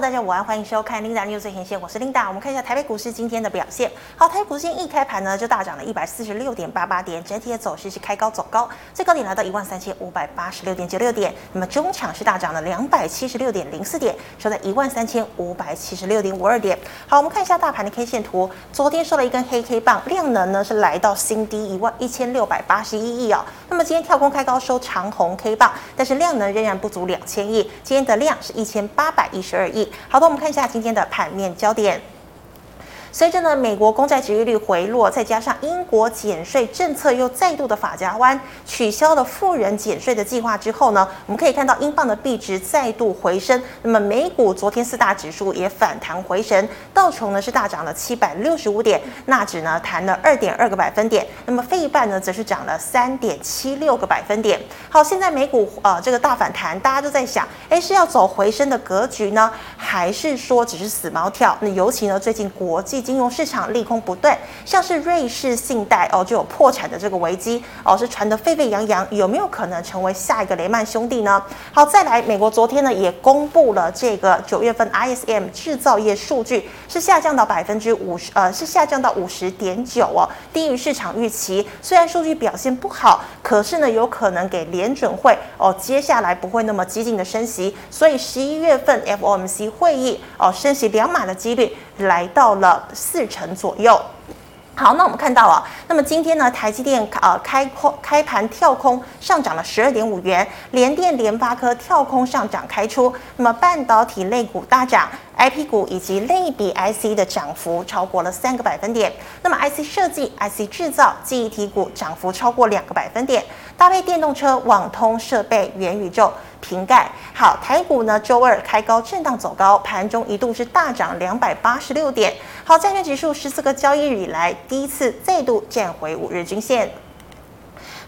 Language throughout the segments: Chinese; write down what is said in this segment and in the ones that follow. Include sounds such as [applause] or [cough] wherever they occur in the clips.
大家午安，欢迎收看 Linda News 最前线，我是 Linda。我们看一下台北股市今天的表现。好，台北股市一开盘呢就大涨了一百四十六点八八点，整体的走势是开高走高，最高点来到一万三千五百八十六点九六点。那么中场是大涨了两百七十六点零四点，收在一万三千五百七十六点五二点。好，我们看一下大盘的 K 线图，昨天收了一根黑 K 棒，量能呢是来到新低一万一千六百八十一亿哦。那么今天跳空开高收长红 K 棒，但是量能仍然不足两千亿，今天的量是一千八百一十二亿。好的，我们看一下今天的盘面焦点。随着呢美国公债殖利率回落，再加上英国减税政策又再度的发夹弯，取消了富人减税的计划之后呢，我们可以看到英镑的币值再度回升。那么美股昨天四大指数也反弹回神，道琼呢是大涨了七百六十五点，纳指呢弹了二点二个百分点，那么费半呢则是涨了三点七六个百分点。好，现在美股呃这个大反弹，大家都在想，诶，是要走回升的格局呢，还是说只是死猫跳？那尤其呢最近国际金融市场利空不断，像是瑞士信贷哦就有破产的这个危机哦，是传得沸沸扬扬，有没有可能成为下一个雷曼兄弟呢？好，再来，美国昨天呢也公布了这个九月份 ISM 制造业数据是下降到百分之五十，呃是下降到五十点九哦，低于市场预期。虽然数据表现不好，可是呢有可能给联准会哦接下来不会那么激进的升息，所以十一月份 FOMC 会议哦升息两码的几率来到了四成左右。好，那我们看到啊，那么今天呢，台积电呃开空开盘跳空上涨了十二点五元，联电、联发科跳空上涨开出，那么半导体类股大涨。IP 股以及类比 IC 的涨幅超过了三个百分点，那么 IC 设计、IC 制造、记忆体股涨幅超过两个百分点，搭配电动车、网通设备、元宇宙、瓶盖。好，台股呢周二开高震荡走高，盘中一度是大涨两百八十六点。好，加权指数十四个交易日以来第一次再度站回五日均线。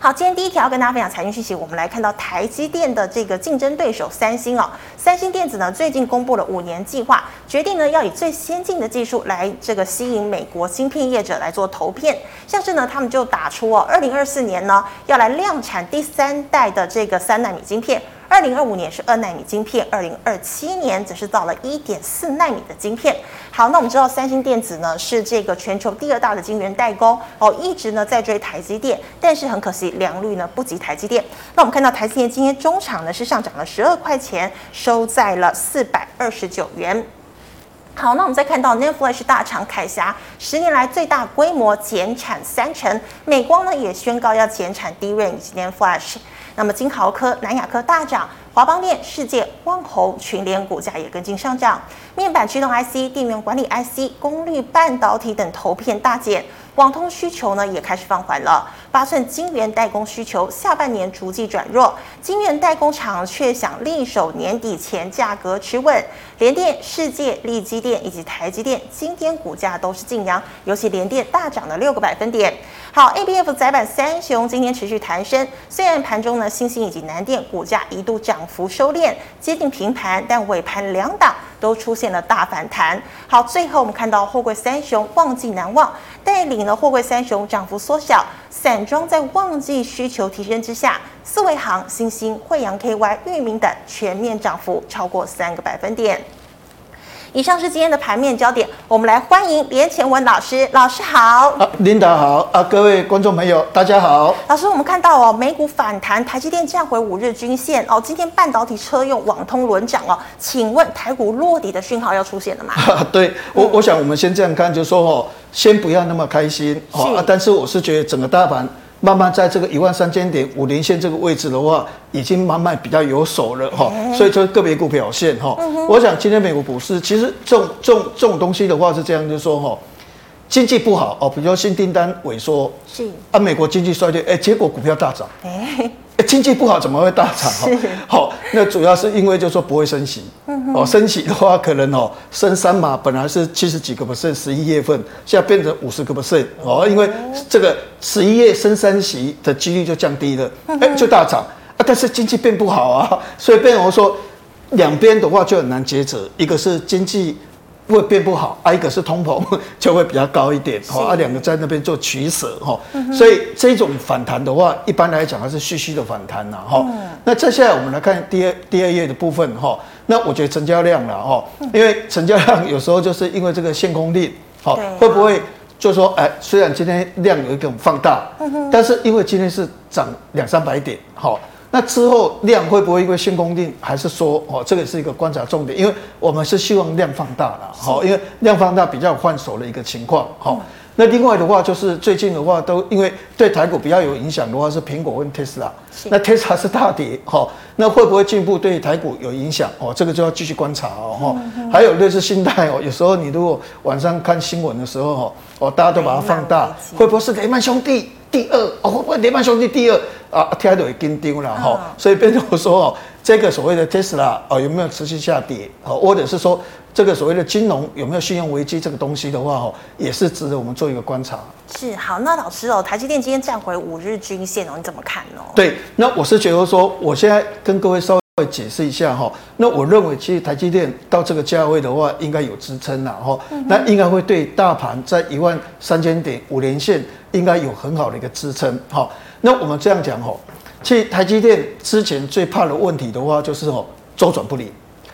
好，今天第一条跟大家分享财经讯息，我们来看到台积电的这个竞争对手三星哦，三星电子呢最近公布了五年计划，决定呢要以最先进的技术来这个吸引美国芯片业者来做投片，像是呢他们就打出哦，二零二四年呢要来量产第三代的这个三纳米晶片。二零二五年是二纳米晶片，二零二七年则是到了一点四纳米的晶片。好，那我们知道三星电子呢是这个全球第二大的晶圆代工哦，一直呢在追台积电，但是很可惜良率呢不及台积电。那我们看到台积电今天中场呢是上涨了十二块钱，收在了四百二十九元。好，那我们再看到 NanFlash 大厂凯霞十年来最大规模减产三成，美光呢也宣告要减产 DRAM 以及 NAND Flash。那么金豪科、南亚科大涨，华邦电、世界、旺宏、群联股价也跟进上涨。面板驱动 IC、电源管理 IC、功率半导体等投片大减。网通需求呢也开始放缓了，八寸晶圆代工需求下半年逐季转弱，晶圆代工厂却想力守年底前价格持稳。联电、世界、力积电以及台积电今天股价都是劲扬，尤其联电大涨了六个百分点。好，ABF 载板三雄今天持续弹升，虽然盘中呢，欣兴以及南电股价一度涨幅收敛，接近平盘，但尾盘两档都出现了大反弹。好，最后我们看到货柜三雄旺季难忘，带领了货柜三雄涨幅缩小，散装在旺季需求提升之下，四维行、新兴、惠阳 KY、域名等全面涨幅超过三个百分点。以上是今天的盘面焦点，我们来欢迎连前文老师。老师好，啊，Linda 好啊，各位观众朋友大家好。老师，我们看到哦，美股反弹，台积电站回五日均线哦。今天半导体车用网通轮涨哦，请问台股落底的讯号要出现了吗？啊、对我，我想我们先这样看，就是说哦，先不要那么开心哦啊，但是我是觉得整个大盘。慢慢在这个一万三千点五零线这个位置的话，已经慢慢比较有手了哈，所以就个个别股表现哈，我想今天美国股市其实这种这种这种东西的话是这样，就是说哈，经济不好哦，比如说新订单萎缩，是。啊，美国经济衰退，哎，结果股票大涨，哎。经济不好怎么会大涨？好，那主要是因为就是说不会升息，哦，升息的话可能哦升三码，本来是七十几个 percent，十一月份现在变成五十个 percent，哦，因为这个十一月升三息的几率就降低了，哎，就大涨啊，但是经济变不好啊，所以变成我说两边的话就很难抉择，一个是经济。会变不好，啊，一个是通膨 [laughs] 就会比较高一点，哈，啊，两个在那边做取舍，哈，所以这种反弹的话，一般来讲它是继续的反弹呐，哈。那接下来我们来看第二第二页的部分，哈，那我觉得成交量了哈，因为成交量有时候就是因为这个限空令，好，对会不会就说哎，虽然今天量有一种放大，但是因为今天是涨两三百点，好。那之后量会不会因为新供定，还是说哦，这个是一个观察重点，因为我们是希望量放大了，好，因为量放大比较换手的一个情况，好。那另外的话就是最近的话都因为对台股比较有影响的话是苹果跟特斯拉，那特斯拉是大跌，哈，那会不会进一步对台股有影响？哦，这个就要继续观察哦，哈。还有类似信贷哦，有时候你如果晚上看新闻的时候，哈，哦，大家都把它放大，会不会是雷曼兄弟？第二哦，会不会雷曼兄弟第二啊，听到会跟丢了哈，所以变成我说哦，这个所谓的 Tesla 哦，有没有持续下跌？哦，或者是说这个所谓的金融有没有信用危机这个东西的话哦，也是值得我们做一个观察。是好，那老师哦，台积电今天站回五日均线哦，你怎么看呢？对，那我是觉得说，我现在跟各位稍微解释一下哈，那我认为其实台积电到这个价位的话，应该有支撑了哈，那应该会对大盘在一万三千点五连线。应该有很好的一个支撑，哈，那我们这样讲哈，其实台积电之前最怕的问题的话，就是哦周转不灵，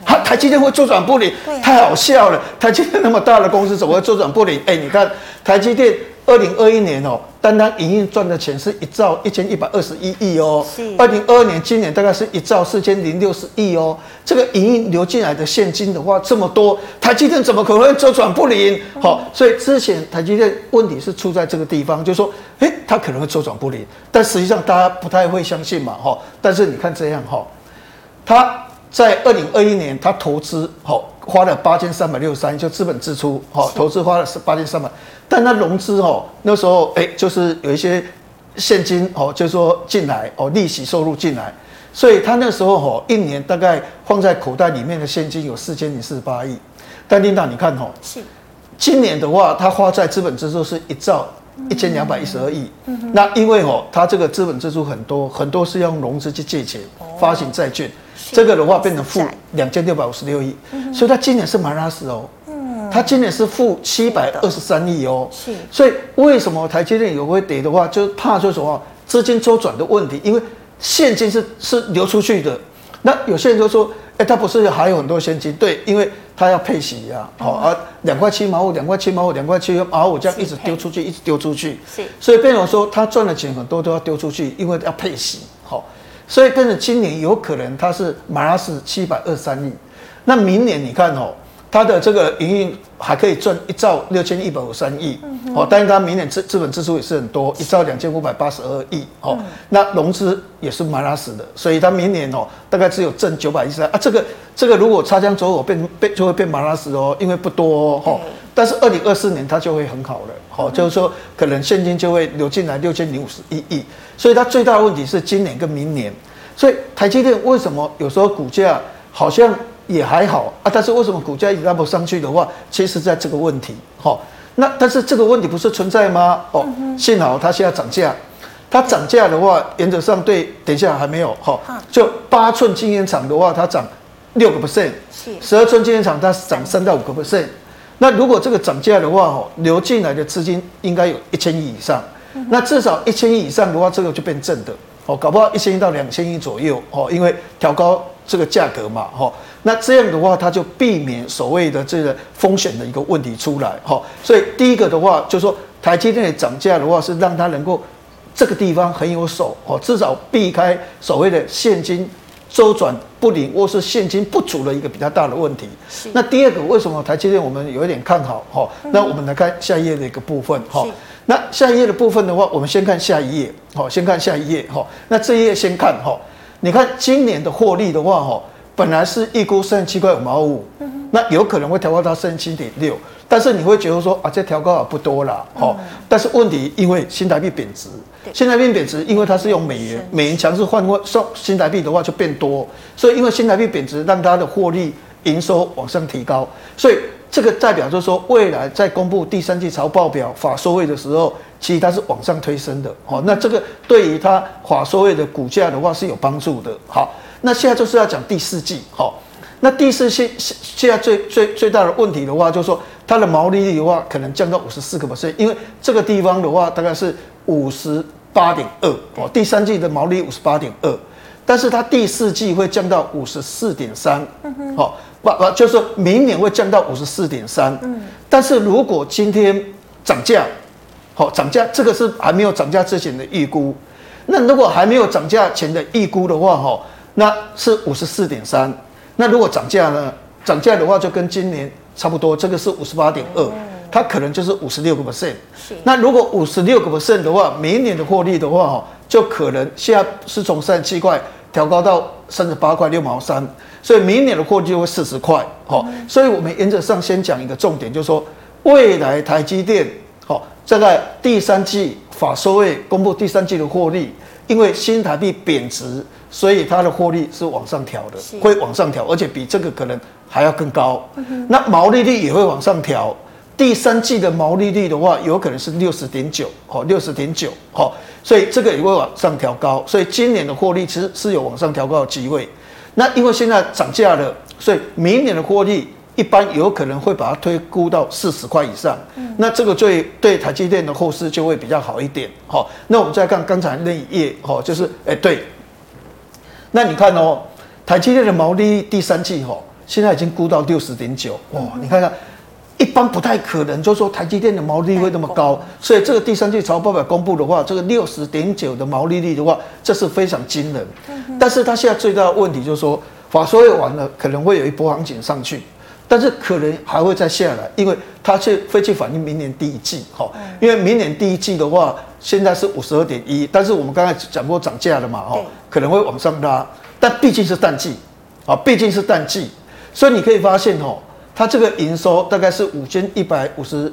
它台积电会周转不灵，太好笑了，台积电那么大的公司怎么会周转不灵？哎，你看台积电。二零二一年哦，单单营运赚的钱是一兆一千一百二十一亿哦。二零二二年今年大概是一兆四千零六十亿哦。这个营运流进来的现金的话这么多，台积电怎么可能会周转不灵？好，所以之前台积电问题是出在这个地方，就是说，诶，它可能会周转不灵，但实际上大家不太会相信嘛，哈。但是你看这样哈，它在二零二一年它投资好花了八千三百六十三，就资本支出好投资花了是八千三百。但那融资哦，那时候哎，就是有一些现金哦，就是说进来哦，利息收入进来，所以他那时候哦，一年大概放在口袋里面的现金有四千零四十八亿。但琳达，你看哦，是今年的话，他花在资本支出是一兆一千两百一十二亿。那因为哦，他这个资本支出很多，很多是要用融资去借钱发行债券，这个的话变成负两千六百五十六亿。所以他今年是马拉斯哦。它今年是负七百二十三亿哦，是，所以为什么台积电有会跌的话，就怕说什么资金周转的问题，因为现金是是流出去的。那有些人就说，哎、欸，它不是还有很多现金？对，因为它要配息呀，好啊，两块七毛五，两块七毛五，两块七毛五这样一直丢出去，一直丢出去，是，所以变成说他赚的钱很多都要丢出去，因为要配息，好，所以跟着今年有可能它是马拉是七百二十三亿，那明年你看哦。它的这个营运还可以赚一兆六千一百五十三亿，哦，但是它明年资资本支出也是很多，一兆两千五百八十二亿，哦，那融资也是马拉死的，所以它明年哦大概只有挣九百一十三啊，这个这个如果擦枪走火变变就会变马拉死哦，因为不多哦，但是二零二四年它就会很好了，好，就是说可能现金就会流进来六千零五十一亿，所以它最大的问题是今年跟明年，所以台积电为什么有时候股价好像？也还好啊，但是为什么股价一直拉不上去的话，其实在这个问题，哈，那但是这个问题不是存在吗？哦，幸好它现在涨价，它涨价的话，原则上对，等一下还没有，哈，就八寸晶圆厂的话，它涨六个 percent，十二寸晶圆厂它涨三到五个 percent，那如果这个涨价的话，哦，流进来的资金应该有一千亿以上，那至少一千亿以上的话，这个就变正的，哦，搞不好一千亿到两千亿左右，哦，因为调高这个价格嘛，哈。那这样的话，它就避免所谓的这个风险的一个问题出来，哈。所以第一个的话，就是说台积电涨价的话，是让它能够这个地方很有手，哦，至少避开所谓的现金周转不灵或是现金不足的一个比较大的问题。那第二个，为什么台积电我们有一点看好？哈，那我们来看下一页的一个部分，哈。那下一页的部分的话，我们先看下一页，好，先看下一页，哈。那这一页先看，哈，你看今年的获利的话，哈。本来是预估三十七块五毛五，那有可能会调高到三十七点六，但是你会觉得说啊，这调高也不多啦，哦，但是问题因为新台币贬值，新台币贬值，因为它是用美元，美元强势换换送新台币的话就变多，所以因为新台币贬值，让它的获利营收往上提高，所以这个代表就是说，未来在公布第三季财报表法收会的时候，其实它是往上推升的，哦，那这个对于它法收会的股价的话是有帮助的，好。那现在就是要讲第四季，好，那第四季现现在最最最大的问题的话，就是说它的毛利率的话，可能降到五十四个 percent，因为这个地方的话大概是五十八点二哦，第三季的毛利五十八点二，但是它第四季会降到五十四点三，好，不不，就是明年会降到五十四点三，嗯，但是如果今天涨价，好，涨价这个是还没有涨价之前的预估，那如果还没有涨价前的预估的话，哈，那是五十四点三，那如果涨价呢？涨价的话就跟今年差不多，这个是五十八点二，它可能就是五十六个 percent，那如果五十六个 percent 的话，明年的获利的话，哈。就可能现在是从三十七块调高到三十八块六毛三，所以明年的获利就会四十块。好，所以我们原则上先讲一个重点，就是说未来台积电，好，这个第三季法收会公布第三季的获利，因为新台币贬值，所以它的获利是往上调的，会往上调，而且比这个可能还要更高。那毛利率也会往上调。第三季的毛利率的话，有可能是六十点九，好，六十点九，好，所以这个也会往上调高，所以今年的获利其实是有往上调高的机会。那因为现在涨价了，所以明年的获利一般有可能会把它推估到四十块以上。那这个对对台积电的后市就会比较好一点，好。那我们再看刚才那一页，好，就是哎对，那你看哦，台积电的毛利率第三季哈，现在已经估到六十点九，哇，你看看。一般不太可能，就是说台积电的毛利率会那么高，所以这个第三季财报表公布的话，这个六十点九的毛利率的话，这是非常惊人。但是它现在最大的问题就是说，法说会完了，可能会有一波行情上去，但是可能还会再下来，因为它去会去反映明年第一季，哈，因为明年第一季的话，现在是五十二点一，但是我们刚才讲过涨价了嘛，哈，可能会往上拉，但毕竟是淡季，啊，毕竟是淡季，所以你可以发现，哈。它这个营收大概是五千一百五十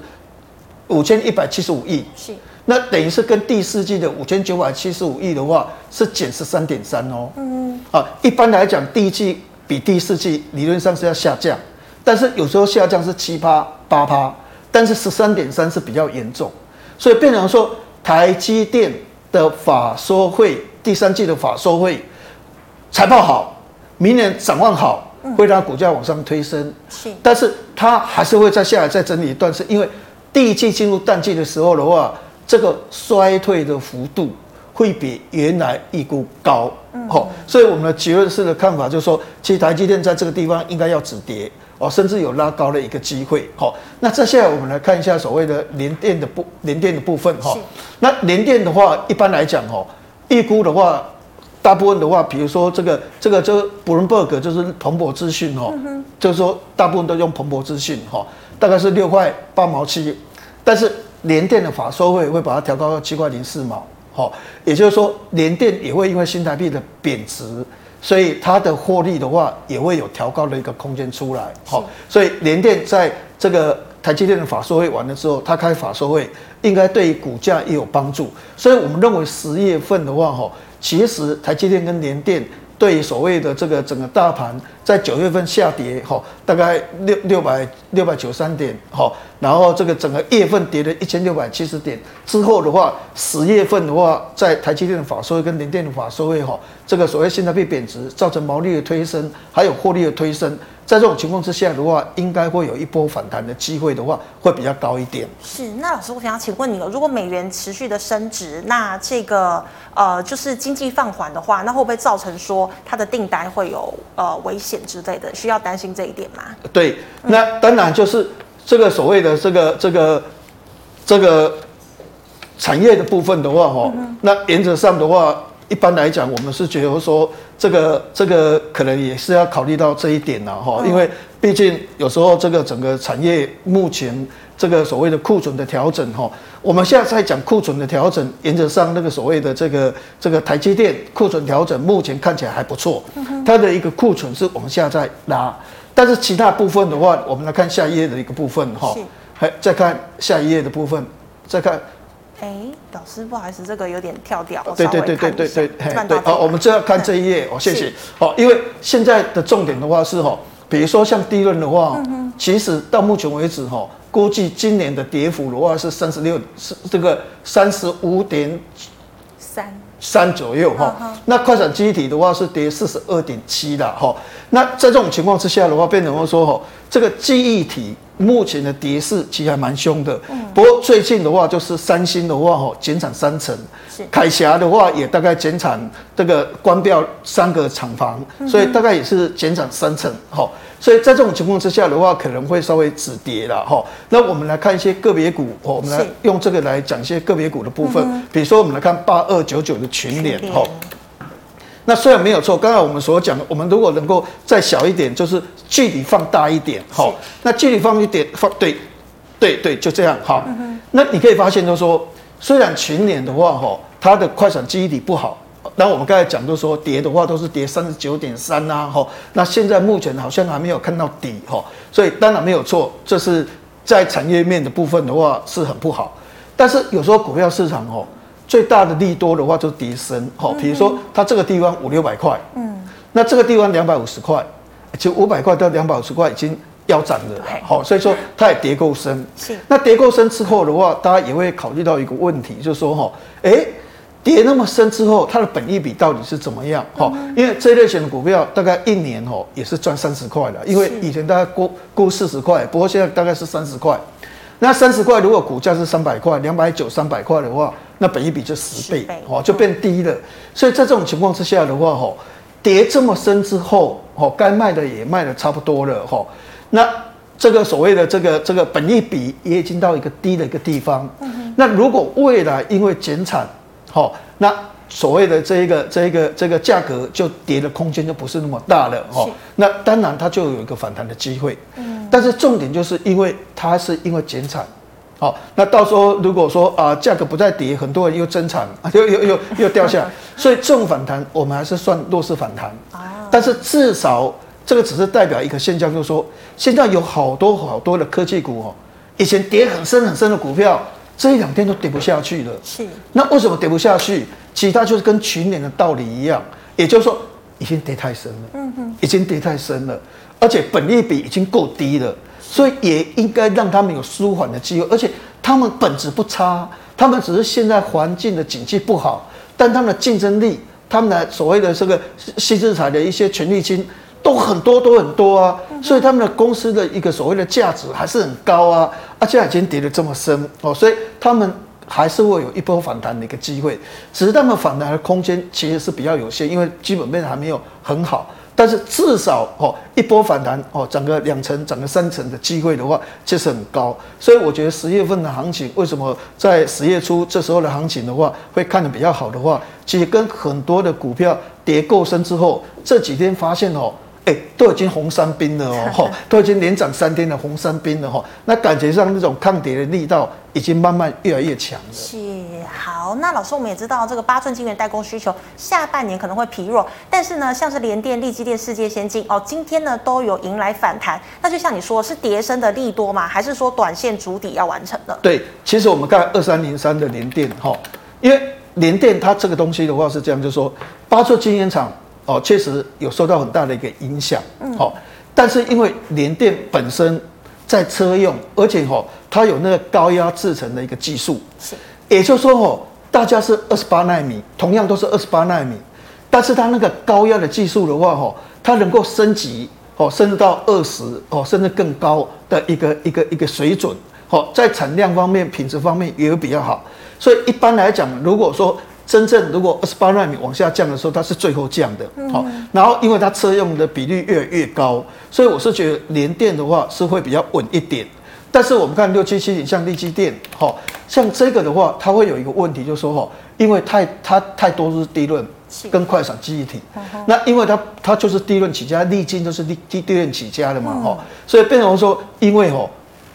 五千一百七十五亿，是，那等于是跟第四季的五千九百七十五亿的话是减十三点三哦，嗯，啊，一般来讲第一季比第四季理论上是要下降，但是有时候下降是七趴八趴，但是十三点三是比较严重，所以变成说台积电的法说会第三季的法说会财报好，明年展望好。会让股价往上推升，是，但是它还是会再下来再整理一段，是因为第一季进入淡季的时候的话，这个衰退的幅度会比原来预估高，好，所以我们的结论式的看法就是说，其实台积电在这个地方应该要止跌哦，甚至有拉高的一个机会，好，那接下来我们来看一下所谓的联电的部联电的部分哈，那联电的话一般来讲哦，预估的话。大部分的话，比如说这个这个这个 Bloomberg 就是彭博资讯哦，就是说大部分都用彭博资讯哈，大概是六块八毛七，但是联电的法说会会把它调高到七块零四毛，好，也就是说联电也会因为新台币的贬值，所以它的获利的话也会有调高的一个空间出来，好，所以联电在这个台积电的法说会完了之后，它开法说会应该对于股价也有帮助，所以我们认为十月份的话哈。其实台积电跟联电对所谓的这个整个大盘在九月份下跌，哈，大概六六百六百九三点，哈，然后这个整个月份跌了一千六百七十点之后的话，十月份的话，在台积电的法收会跟联电的法收会，哈，这个所谓现在被贬值造成毛利的推升，还有获利的推升。在这种情况之下的话，应该会有一波反弹的机会的话，会比较高一点。是，那老师，我想要请问你了，如果美元持续的升值，那这个呃，就是经济放缓的话，那会不会造成说它的订单会有呃危险之类的？需要担心这一点吗？对，那当然就是这个所谓的这个这个这个产业的部分的话，哈、嗯，那原则上的话。一般来讲，我们是觉得说，这个这个可能也是要考虑到这一点了哈，因为毕竟有时候这个整个产业目前这个所谓的库存的调整哈，我们现在在讲库存的调整，原则上那个所谓的这个这个台积电库存调整目前看起来还不错，它的一个库存是往下在拉，但是其他部分的话，我们来看下一页的一个部分哈，还再看下一页的部分，再看。哎，老师，不好意思，这个有点跳掉。对对对对对对，对，好，我们就要看这一页哦，谢谢。哦，因为现在的重点的话是哈，比如说像低润的话，其实到目前为止哈，估计今年的跌幅的话是三十六，是这个三十五点三三左右哈。那快闪记忆体的话是跌四十二点七的哈。那在这种情况之下的话，变成说哈，这个记忆体。目前的跌势其实还蛮凶的。嗯。不过最近的话，就是三星的话，哈，减产三成。是。凯霞的话，也大概减产这个关掉三个厂房，所以大概也是减产三成。哈。所以在这种情况之下的话，可能会稍微止跌了。哈。那我们来看一些个别股，我们来用这个来讲一些个别股的部分。比如说，我们来看八二九九的群联，哈。那虽然没有错，刚才我们所讲的，我们如果能够再小一点，就是距离放大一点，好，那距离放一点，放对，对对，就这样，好。那你可以发现，就是说，虽然群联的话，哈，它的快闪记忆体不好，那我们刚才讲，就是说跌的话都是跌三十九点三呐，哈，那现在目前好像还没有看到底，哈，所以当然没有错，这是在产业面的部分的话是很不好，但是有时候股票市场，哦。最大的利多的话就是跌深，好，比如说它这个地方五六百块，嗯，那这个地方两百五十块，就五百块到两百五十块已经腰斩了，好，所以说它也跌够深，是。那跌够深之后的话，大家也会考虑到一个问题，就是说哈，哎，跌那么深之后，它的本益比到底是怎么样？哈，因为这类型的股票大概一年哦也是赚三十块的，因为以前大概估估四十块，不过现在大概是三十块。那三十块，如果股价是三百块，两百九、三百块的话，那本益比就十倍，哦，就变低了。所以在这种情况之下的话，吼，跌这么深之后，吼，该卖的也卖的差不多了，吼。那这个所谓的这个这个本益比也已经到一个低的一个地方。那如果未来因为减产，吼，那所谓的这一个这一个这个价格就跌的空间就不是那么大了，吼。那当然它就有一个反弹的机会。但是重点就是因为它是因为减产，好，那到时候如果说啊价格不再跌，很多人又增产啊，又又又又掉下来，[laughs] 所以这种反弹我们还是算弱势反弹。但是至少这个只是代表一个现象，就是说现在有好多好多的科技股哦，以前跌很深很深的股票，这一两天都跌不下去了。是。那为什么跌不下去？其他就是跟群联的道理一样，也就是说已经跌太深了。嗯哼。已经跌太深了。而且本益比已经够低了，所以也应该让他们有舒缓的机会。而且他们本质不差，他们只是现在环境的景气不好，但他们的竞争力，他们的所谓的这个新智财的一些权利金都很多都很多啊，所以他们的公司的一个所谓的价值还是很高啊。而且已经跌得这么深哦，所以他们还是会有一波反弹的一个机会，只是他们反弹的空间其实是比较有限，因为基本面还没有很好。但是至少哦，一波反弹哦，涨个两成、涨个三成的机会的话，确实很高。所以我觉得十月份的行情，为什么在十月初这时候的行情的话，会看得比较好的话，其实跟很多的股票跌够深之后，这几天发现哦。哎，都已经红三兵了哦，[laughs] 都已经连涨三天的红三兵了哈。那感觉上那种抗跌的力道已经慢慢越来越强了。是，好，那老师我们也知道这个八寸晶圆代工需求下半年可能会疲弱，但是呢，像是联电、力积电、世界先进哦，今天呢都有迎来反弹。那就像你说，是跌升的利多吗？还是说短线主底要完成了？对，其实我们看二三零三的联电哈，因为联电它这个东西的话是这样，就是说八寸晶圆厂。哦，确实有受到很大的一个影响。嗯，好，但是因为联电本身在车用，而且哈，它有那个高压制成的一个技术，是，也就是说哦，大家是二十八纳米，同样都是二十八纳米，但是它那个高压的技术的话哈，它能够升级哦，甚至到二十哦，甚至更高的一个一个一个水准。好，在产量方面、品质方面也有比较好。所以一般来讲，如果说真正如果二十八纳米往下降的时候，它是最后降的，好，然后因为它车用的比例越来越高，所以我是觉得联电的话是会比较稳一点。但是我们看六七七零，像力积电，好，像这个的话，它会有一个问题，就是说哈，因为太它太多是低润跟快闪记忆体，那因为它它就是低润起家，力晶就是低低低润起家的嘛，哈，所以变成说，因为哈，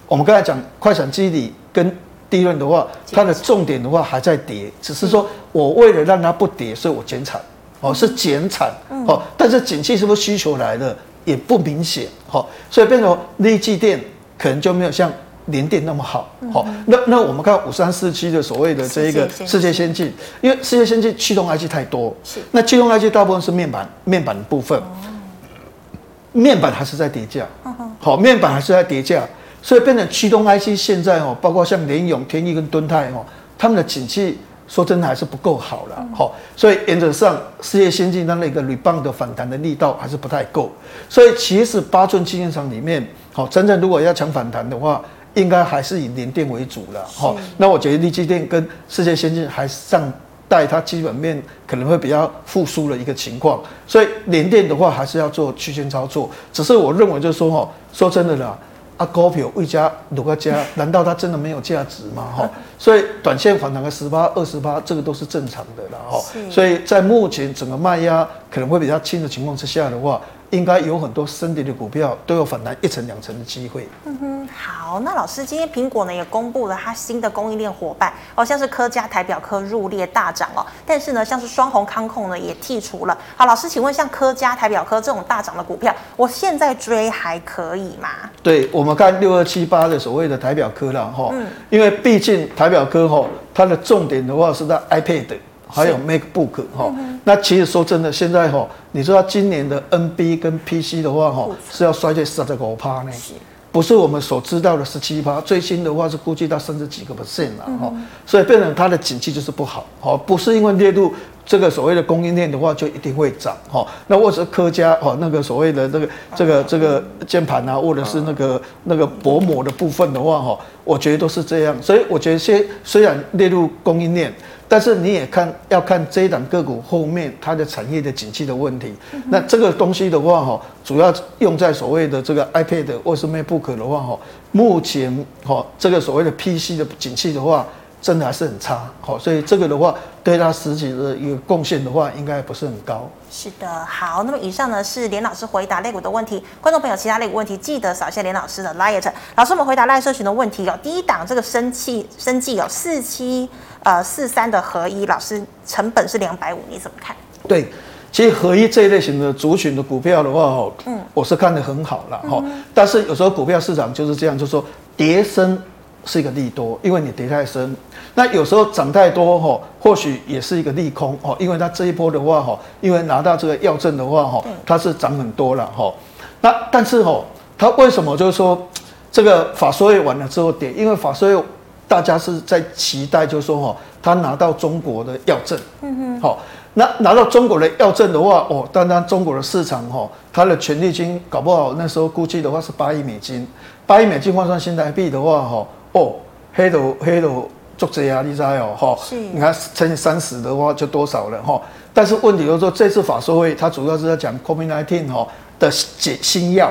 我们刚才讲快闪记忆体跟利润的话，它的重点的话还在跌，只是说我为了让它不跌，所以我减产，哦，是减产，哦，但是景气是不是需求来了也不明显，好，所以变成力积电可能就没有像联电那么好，好，那那我们看五三四七的所谓的这一个世界先进，因为世界先进驱动 IC 太多，那驱动 IC 大部分是面板，面板的部分，面板还是在跌价，好，面板还是在跌价。所以变成驱动 IC 现在哦，包括像联咏、天翼跟敦泰哦，他们的景气说真的还是不够好了，好，所以原则上世界先进它那个 rebound 的反弹的力道还是不太够，所以其实八寸晶圆厂里面，好，真正如果要抢反弹的话，应该还是以联电为主了，好，那我觉得力积电跟世界先进还上带它基本面可能会比较复苏的一个情况，所以联电的话还是要做区间操作，只是我认为就是说哈，说真的啦。啊，股票未加如果加，难道它真的没有价值吗？哈，所以短线反弹个十八、二十八，这个都是正常的啦。哈，所以在目前整个卖压可能会比较轻的情况之下的话。应该有很多深跌的股票都有反弹一成两成的机会。嗯哼，好，那老师今天苹果呢也公布了它新的供应链伙伴，哦，像是科嘉、台表科入列大涨哦，但是呢，像是双红康控呢也剔除了。好，老师，请问像科嘉、台表科这种大涨的股票，我现在追还可以吗？对，我们看六二七八的所谓的台表科了哈，嗯，因为毕竟台表科哈，它的重点的话是在 iPad。还有 MacBook 哈，那其实说真的，现在哈，你知道今年的 NB 跟 PC 的话哈，是要衰退十这个五趴呢，不是我们所知道的十七趴，最新的话是估计到甚至几个 percent 了哈，所以变成它的景气就是不好，好，不是因为列入这个所谓的供应链的话就一定会涨哈，那或者是科家哈那个所谓的这个这个这个键盘啊，或者是那个那个薄膜的部分的话哈，我觉得都是这样，所以我觉得先虽然列入供应链。但是你也看要看这一档个股后面它的产业的景气的问题，那这个东西的话哈，主要用在所谓的这个 iPad 或是 MacBook 的话哈，目前哈这个所谓的 PC 的景气的话，真的还是很差，好，所以这个的话对他实际的一个贡献的话，应该不是很高。是的，好，那么以上呢是连老师回答类股的问题，观众朋友其他类股问题记得扫一下连老师的 LINE。老师我们回答 LINE 社群的问题有、哦、第一档这个生气生计有四七。呃，四三的合一，老师成本是两百五，你怎么看？对，其实合一这一类型的族群的股票的话，哦，嗯，我是看得很好了，哈、嗯。但是有时候股票市场就是这样，就是说跌深是一个利多，因为你跌太深。那有时候涨太多，哈，或许也是一个利空，哦，因为它这一波的话，哈，因为拿到这个药证的话，哈，它是涨很多了，哈。那但是，哈，它为什么就是说这个法说会完了之后跌？因为法说会。大家是在期待，就是说哈，他拿到中国的药证，嗯哼，好，那拿到中国的药证的话，哦，单单中国的市场哈，它的权利金搞不好那时候估计的话是八亿美金，八亿美金换算新台币的话，哈，哦，黑头黑头做这啊，你知道哈，是，你看乘以三十的话就多少了哈，但是问题就是说这次法说会它主要是在讲 COVID-19 哈的解新药，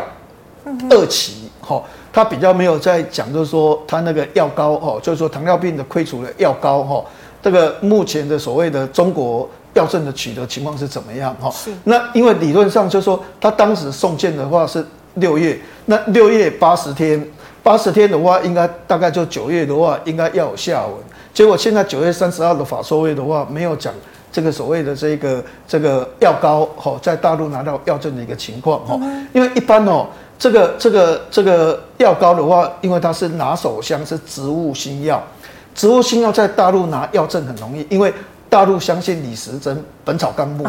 二期哈。他比较没有在讲，就是说他那个药膏哦，就是说糖尿病的溃除的药膏哈，这个目前的所谓的中国药证的取得情况是怎么样哈？是。那因为理论上就是说他当时送件的话是六月，那六月八十天，八十天的话应该大概就九月的话应该要有下文。结果现在九月三十号的法说会的话没有讲这个所谓的这个这个药膏哈，在大陆拿到药证的一个情况哈，因为一般哦。这个这个这个药膏的话，因为它是拿手香，是植物新药。植物新药在大陆拿药证很容易，因为大陆相信李时珍《本草纲目》，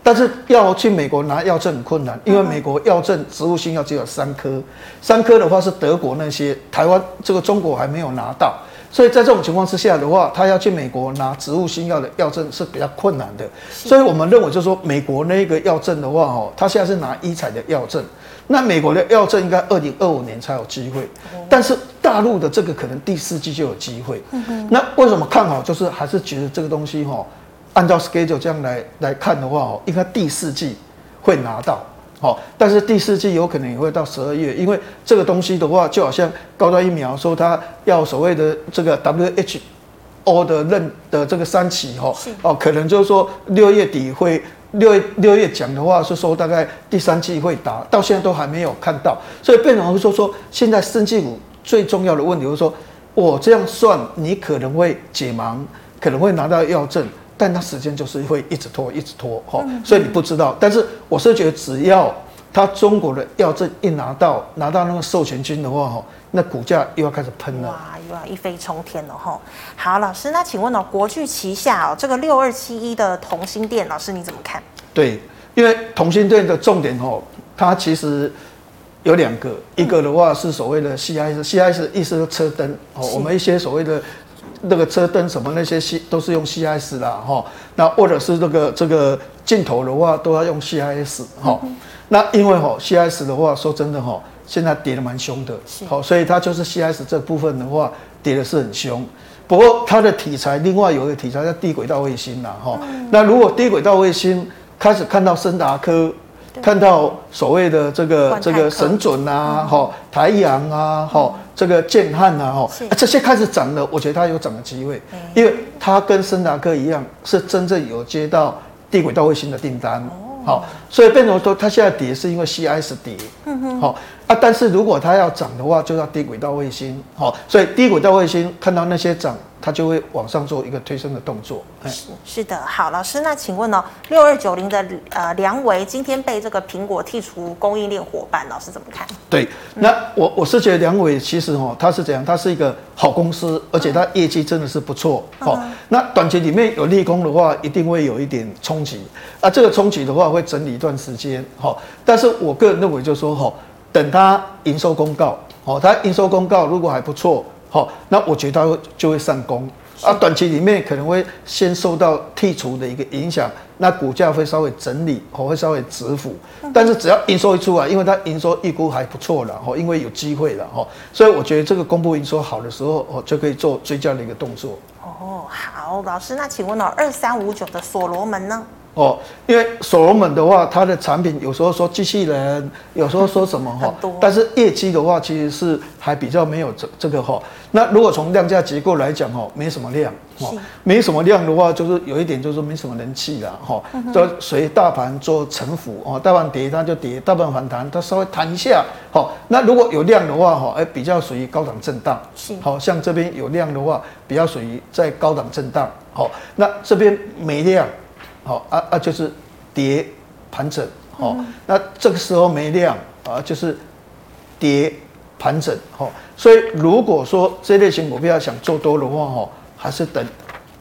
但是要去美国拿药证很困难，因为美国药证植物新药只有三颗，三颗的话是德国那些，台湾这个中国还没有拿到，所以在这种情况之下的话，他要去美国拿植物新药的药证是比较困难的。所以我们认为就是说，美国那个药证的话，哦，他现在是拿医材的药证。那美国的药证应该二零二五年才有机会，但是大陆的这个可能第四季就有机会。那为什么看好？就是还是觉得这个东西哈，按照 schedule 这样来来看的话哦，应该第四季会拿到。好，但是第四季有可能也会到十二月，因为这个东西的话，就好像高端疫苗说它要所谓的这个 WHO 的认的这个三期哈，哦，可能就是说六月底会。六月六月讲的话是说大概第三季会打，到现在都还没有看到，所以变成说说现在生技股最重要的问题就是说，我这样算你可能会解盲，可能会拿到药证，但它时间就是会一直拖一直拖哈，所以你不知道。但是我是觉得只要他中国的药证一拿到拿到那个授权金的话哈。那股价又要开始喷了，哇，又要一飞冲天了哈。好，老师，那请问哦，国巨旗下哦，这个六二七一的同心电，老师你怎么看？对，因为同心电的重点哦，它其实有两个，一个的话是所谓的 CIS，CIS 意思是车灯哦，我们一些所谓的那个车灯什么那些 C 都是用 CIS 啦，哈，那或者是这个这个镜头的话都要用 CIS 哈，那因为哈 CIS 的话说真的哈，现在跌得蛮凶的，好，所以它就是 CIS 这部分的话跌的是很凶。不过它的题材另外有一个题材叫低轨道卫星啦，哈，那如果低轨道卫星开始看到森达科。看到所谓的这个这个神准啊，哈、嗯，台阳啊，哈、嗯，这个建汉啊，哈，这些开始涨了，我觉得它有涨的机会，因为它跟森达科一样，是真正有接到低轨道卫星的订单，好、哦，所以变成说它现在跌是因为 CIS 跌，嗯哼，好啊，但是如果它要涨的话，就要低轨道卫星，好，所以低轨道卫星看到那些涨。它就会往上做一个推升的动作。是是的，好，老师，那请问呢、哦，六二九零的呃良微今天被这个苹果剔除供应链伙伴，老师怎么看？对，那我我是觉得梁伟其实哦，它是怎样？它是一个好公司，而且它业绩真的是不错。好、嗯，那短期里面有利空的话，一定会有一点冲击。啊，这个冲击的话会整理一段时间。好，但是我个人认为就是说，哈，等它营收公告，好，它营收公告如果还不错。好，那我觉得它会就会上攻啊，短期里面可能会先受到剔除的一个影响，那股价会稍微整理，哦，会稍微止幅，但是只要营收一出来，因为它营收预估还不错了，哦，因为有机会了，哈，所以我觉得这个公布营收好的时候，哦，就可以做追加的一个动作。哦，好，老师，那请问哦，二三五九的所罗门呢？哦，因为所罗门的话，它的产品有时候说机器人，有时候说什么哈，但是业绩的话，其实是还比较没有这这个哈。那如果从量价结构来讲哈，没什么量，哦，没什么量的话，就是有一点就是没什么人气了哈，就随大盘做沉浮哦，大盘跌它就跌，大盘反弹它稍微弹一下，好，那如果有量的话哈，哎，比较属于高档震荡，好像这边有量的话，比较属于在高档震荡，好，那这边没量。好啊啊，就是跌盘整，好，那这个时候没量啊，就是跌盘整，好，所以如果说这类型股票想做多的话，哈，还是等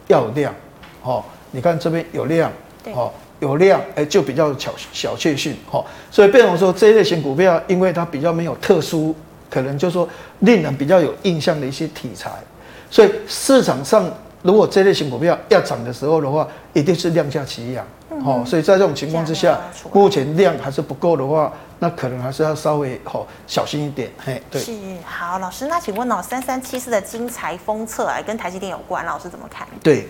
要有量，好，你看这边有量，好，有量，哎，就比较小小确幸，哈，所以变成说这类型股票，因为它比较没有特殊，可能就是说令人比较有印象的一些题材，所以市场上。如果这类型股票要涨的时候的话，一定是量价齐扬，哦，所以在这种情况之下，目前量还是不够的话，那可能还是要稍微好小心一点，嘿，对。是，好，老师，那请问哦，三三七四的精材封测啊，跟台积电有关，老师怎么看？对，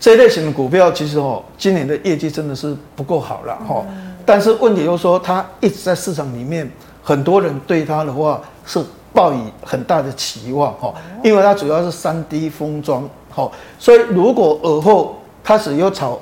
这一类型的股票其实哦，今年的业绩真的是不够好了，哈，但是问题又说，它一直在市场里面，很多人对它的话是抱以很大的期望，哈，因为它主要是三 D 封装。好，所以如果尔后开始又炒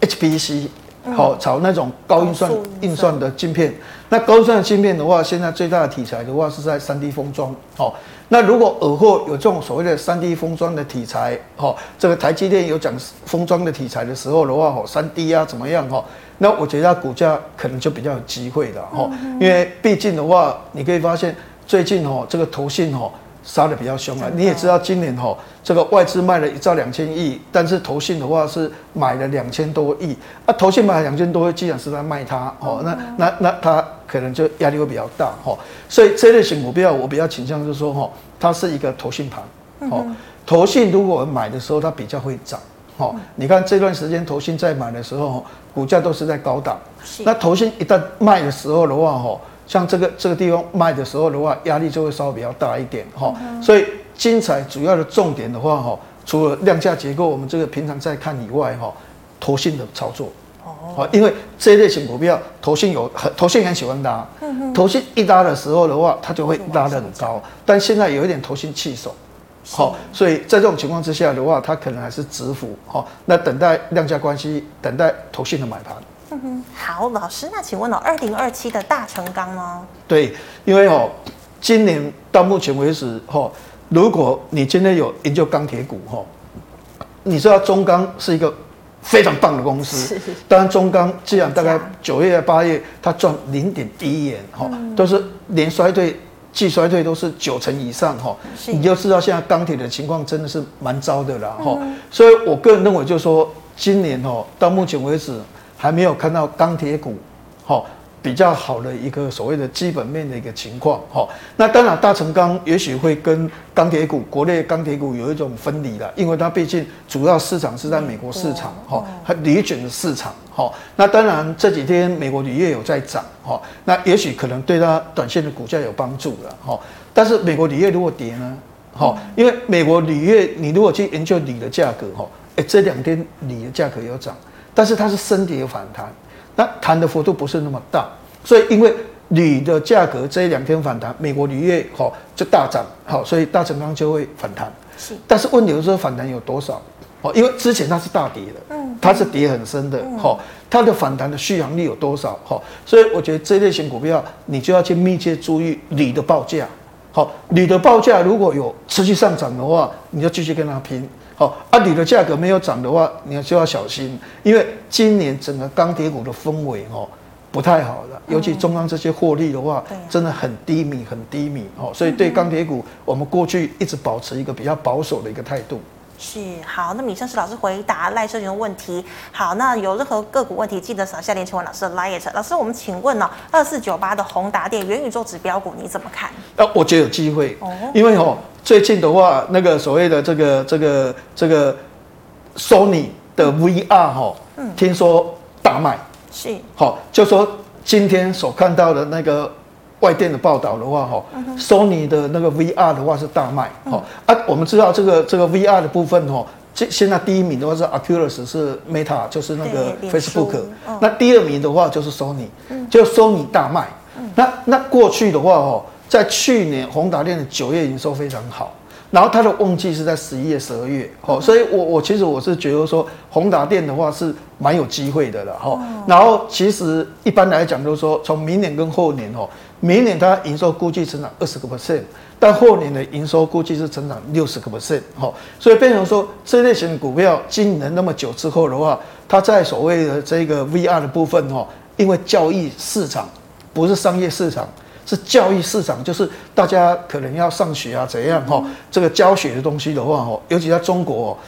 HPC，好，炒那种高运算运算的晶片，那高运算的晶片的话，现在最大的题材的话是在三 D 封装。好，那如果尔后有这种所谓的三 D 封装的题材，好，这个台积电有讲封装的题材的时候的话，好，三 D 啊怎么样？哈，那我觉得它股价可能就比较有机会的。哈，因为毕竟的话，你可以发现最近哦，这个投信哦。杀的比较凶啊！你也知道，今年吼这个外资卖了一兆两千亿，但是投信的话是买了两千多亿啊。投信买了两千多亿，既然是在卖它哦，那那那它可能就压力会比较大哈。所以这类型股票我比较倾向就是说吼，它是一个投信盘哦。投信如果买的时候它比较会涨哦。你看这段时间投信在买的时候，股价都是在高档。那投信一旦卖的时候的话吼。像这个这个地方卖的时候的话，压力就会稍微比较大一点哈。所以精彩主要的重点的话哈，除了量价结构我们这个平常在看以外哈，投信的操作哦，因为这一类型股票投信有很投信很喜欢拉，投信一拉的时候的话，它就会拉得很高。但现在有一点投信弃守，好，所以在这种情况之下的话，它可能还是止幅哈。那等待量价关系，等待投信的买盘。嗯哼，好，老师，那请问哦，二零二七的大成钢呢？对，因为哦，今年到目前为止哈，如果你今天有研究钢铁股哈，你知道中钢是一个非常棒的公司。当然，中钢既然大概九月八月它赚零点一元哈，都是连衰退、季衰退都是九成以上哈，你就知道现在钢铁的情况真的是蛮糟的了哈。所以我个人认为，就是说今年哦，到目前为止。还没有看到钢铁股，好比较好的一个所谓的基本面的一个情况，哈。那当然，大成钢也许会跟钢铁股、国内钢铁股有一种分离了，因为它毕竟主要市场是在美国市场，哈，它铝卷的市场，哈。那当然这几天美国铝业有在涨，哈，那也许可能对它短线的股价有帮助了，哈。但是美国铝业如果跌呢，哈，因为美国铝业你如果去研究铝的价格，哈，哎，这两天铝的价格有涨，但是它是升跌反弹。那弹的幅度不是那么大，所以因为铝的价格这一两天反弹，美国铝业好就大涨，好，所以大成钢就会反弹。是，但是问题是说反弹有多少？哦，因为之前它是大跌的，嗯，它是跌很深的，好，它的反弹的续航力有多少？好，所以我觉得这类型股票你就要去密切注意铝的报价，好，铝的报价如果有持续上涨的话，你就继续跟它拼。好，啊，铝的价格没有涨的话，你就要小心，因为今年整个钢铁股的氛围哦不太好了，尤其中钢这些获利的话，真的很低迷，很低迷哦，所以对钢铁股，我们过去一直保持一个比较保守的一个态度。是好，那么以上是老师回答赖社群的问题。好，那有任何个股问题，记得扫下连请问老师的 LINE。老师，我们请问呢、哦，二四九八的宏达电元宇宙指标股你怎么看？呃，我觉得有机会，哦，因为哦，最近的话，那个所谓的这个这个这个 Sony 的 VR 哈、听说大卖，是，好，就说今天所看到的那个。外电的报道的话，哈，Sony 的那个 VR 的话是大卖，哈啊，我们知道这个这个 VR 的部分，哈，现现在第一名的话是 a c u l u s 是 Meta，就是那个 Facebook，那第二名的话就是 Sony，就 Sony 大卖，那那过去的话，哦，在去年宏达电的九月营收非常好。然后它的旺季是在十一月、十二月，哦，所以我我其实我是觉得说，宏达电的话是蛮有机会的了，哈。然后其实一般来讲，就是说从明年跟后年，哦，明年它营收估计成长二十个 percent，但后年的营收估计是成长六十个 percent，哈。所以变成说这类型的股票经营那么久之后的话，它在所谓的这个 VR 的部分，哦，因为交易市场不是商业市场。是教育市场，就是大家可能要上学啊，怎样哈？这个教学的东西的话，哈，尤其在中国，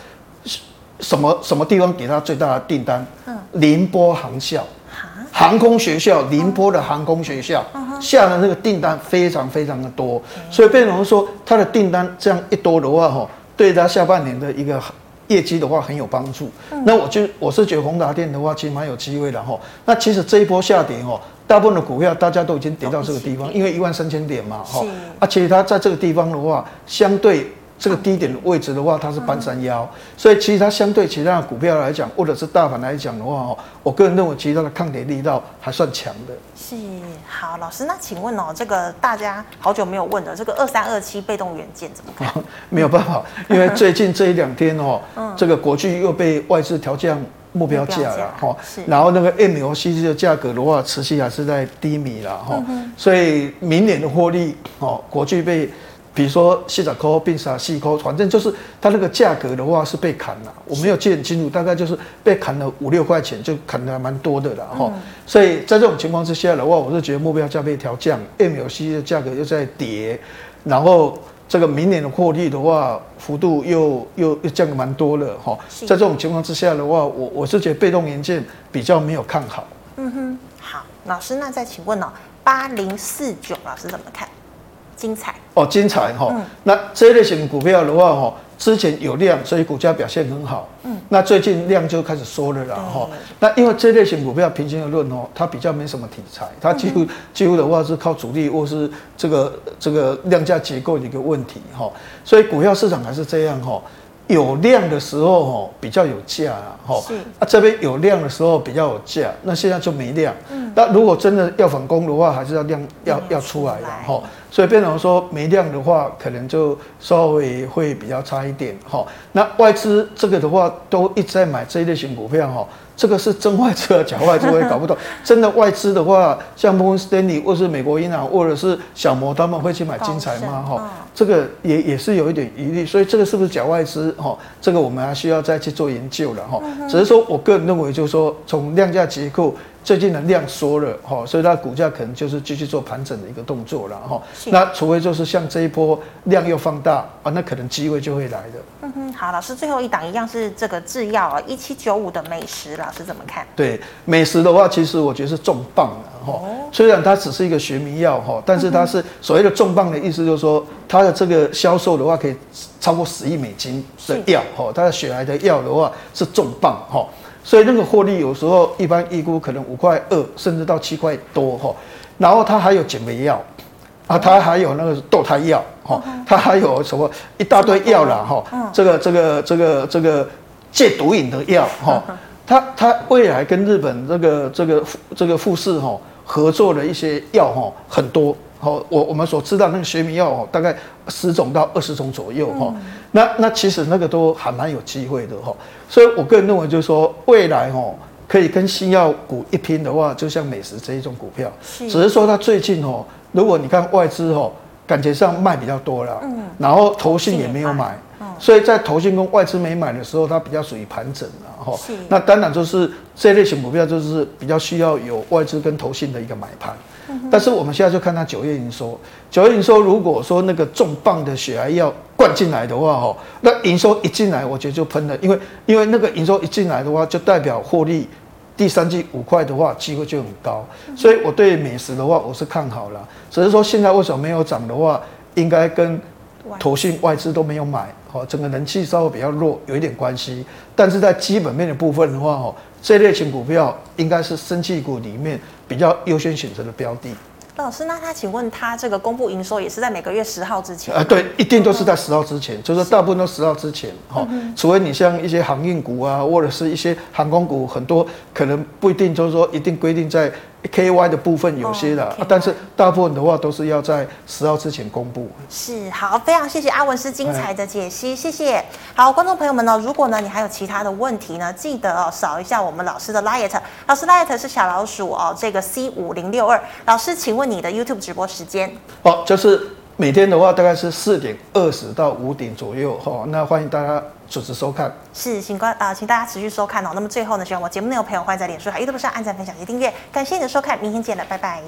什么什么地方给他最大的订单？嗯，宁波航校，航空学校，宁波的航空学校嗯下的那个订单非常非常的多，所以变成说，他的订单这样一多的话，哈，对他下半年的一个业绩的话很有帮助。那我就我是觉得宏达电的话，其实蛮有机会的哈。那其实这一波下跌哦。大部分的股票大家都已经跌到这个地方，因为一万三千点嘛，哈，而且它在这个地方的话，相对这个低点的位置的话，它是半山腰，所以其实它相对其他的股票来讲，或者是大盘来讲的话，哦，我个人认为其他的抗跌力道还算强的。是，好，老师，那请问哦，这个大家好久没有问的这个二三二七被动元件怎么看？[laughs] 没有办法，因为最近这一两天哦，[laughs] 这个国巨又被外资调降。目标价了哈，然后那个 MLCC 的价格的话，持续还是在低迷了哈，所以明年的获利哦，国巨被，比如说四十块、变三十块，反正就是它那个价格的话是被砍了，我没有记很清楚，大概就是被砍了五六块钱，就砍的还蛮多的了哈，所以在这种情况之下的话，我是觉得目标价被调降，MLCC 的价格又在跌，然后。这个明年的获利的话，幅度又又又降蛮多了哈。在这种情况之下的话，我我是觉得被动元件比较没有看好。嗯哼，好，老师，那再请问哦，八零四九老师怎么看？精彩哦，精彩哈。嗯、那这一类型股票的话哈。之前有量，所以股价表现很好。嗯，那最近量就开始缩了啦。哈，那因为这类型股票平均而论哦，它比较没什么题材，它几乎几乎的话是靠主力或是这个这个量价结构的一个问题。哈，所以股票市场还是这样哈。有量的时候吼比较有价啊，吼啊这边有量的时候比较有价，那现在就没量。嗯，那如果真的要反攻的话，还是要量要要出来的吼。所以变成说没量的话，可能就稍微会比较差一点吼。那外资这个的话，都一直在买这一类型股票吼。这个是真外资还是假外资，我也搞不懂。[laughs] 真的外资的话，像摩根士丹利或是美国银行，或者是小摩，他们会去买金彩吗？哈，这个也也是有一点疑虑。所以这个是不是假外资？哈，这个我们还需要再去做研究了哈。只是说我个人认为，就是说从量价结构。最近的量缩了哈，所以它股价可能就是继续做盘整的一个动作了哈。那除非就是像这一波量又放大啊，那可能机会就会来的。嗯哼，好，老师最后一档一样是这个制药啊，一七九五的美食，老师怎么看？对，美食的话，其实我觉得是重磅的哈。虽然它只是一个学名药哈，但是它是所谓的重磅的意思，就是说它的这个销售的话可以超过十亿美金的药哈，它的血癌的药的话是重磅哈。所以那个获利有时候一般预估可能五块二，甚至到七块多哈。然后它还有减肥药，啊，它还有那个堕胎药哈，它还有什么一大堆药啦哈。这个这个这个这个戒毒瘾的药哈，它它未来跟日本这个这个这个富士哈合作的一些药哈很多。好，我我们所知道那个学名药哦，大概十种到二十种左右哈。那那其实那个都还蛮有机会的哈。所以我个人认为就是说，未来哦可以跟新药股一拼的话，就像美食这一种股票，只是说它最近哦，如果你看外资哦，感觉上卖比较多了，嗯，然后投信也没有买，所以在投信跟外资没买的时候，它比较属于盘整了哈。那当然就是这类型股票就是比较需要有外资跟投信的一个买盘。但是我们现在就看它九月营收，九月营收如果说那个重磅的血癌药灌进来的话，哈，那营收一进来，我觉得就喷了，因为因为那个营收一进来的话，就代表获利第三季五块的话，机会就很高，所以我对美食的话我是看好了，只是说现在为什么没有涨的话，应该跟投信外资都没有买，哦，整个人气稍微比较弱，有一点关系，但是在基本面的部分的话，哈。这类型股票应该是生技股里面比较优先选择的标的。老师，那他请问他这个公布营收也是在每个月十号之前？啊，对，一定都是在十号之前，嗯、就是大部分都十号之前哈。除非你像一些航运股啊，或者是一些航空股，很多可能不一定，就是说一定规定在。K Y 的部分有些的，哦、但是大部分的话都是要在十号之前公布。是，好，非常谢谢阿文师精彩的解析，谢谢。好，观众朋友们呢，如果呢你还有其他的问题呢，记得哦扫一下我们老师的 Light，老师 Light 是小老鼠哦，这个 C 五零六二。老师，请问你的 YouTube 直播时间？哦，就是每天的话大概是四点二十到五点左右哈、哦，那欢迎大家。准时收看是，请关啊，请大家持续收看哦。那么最后呢，希望我节目内容朋友欢迎在脸书还有 YouTube 上按赞、分享及订阅。感谢你的收看，明天见了，拜拜。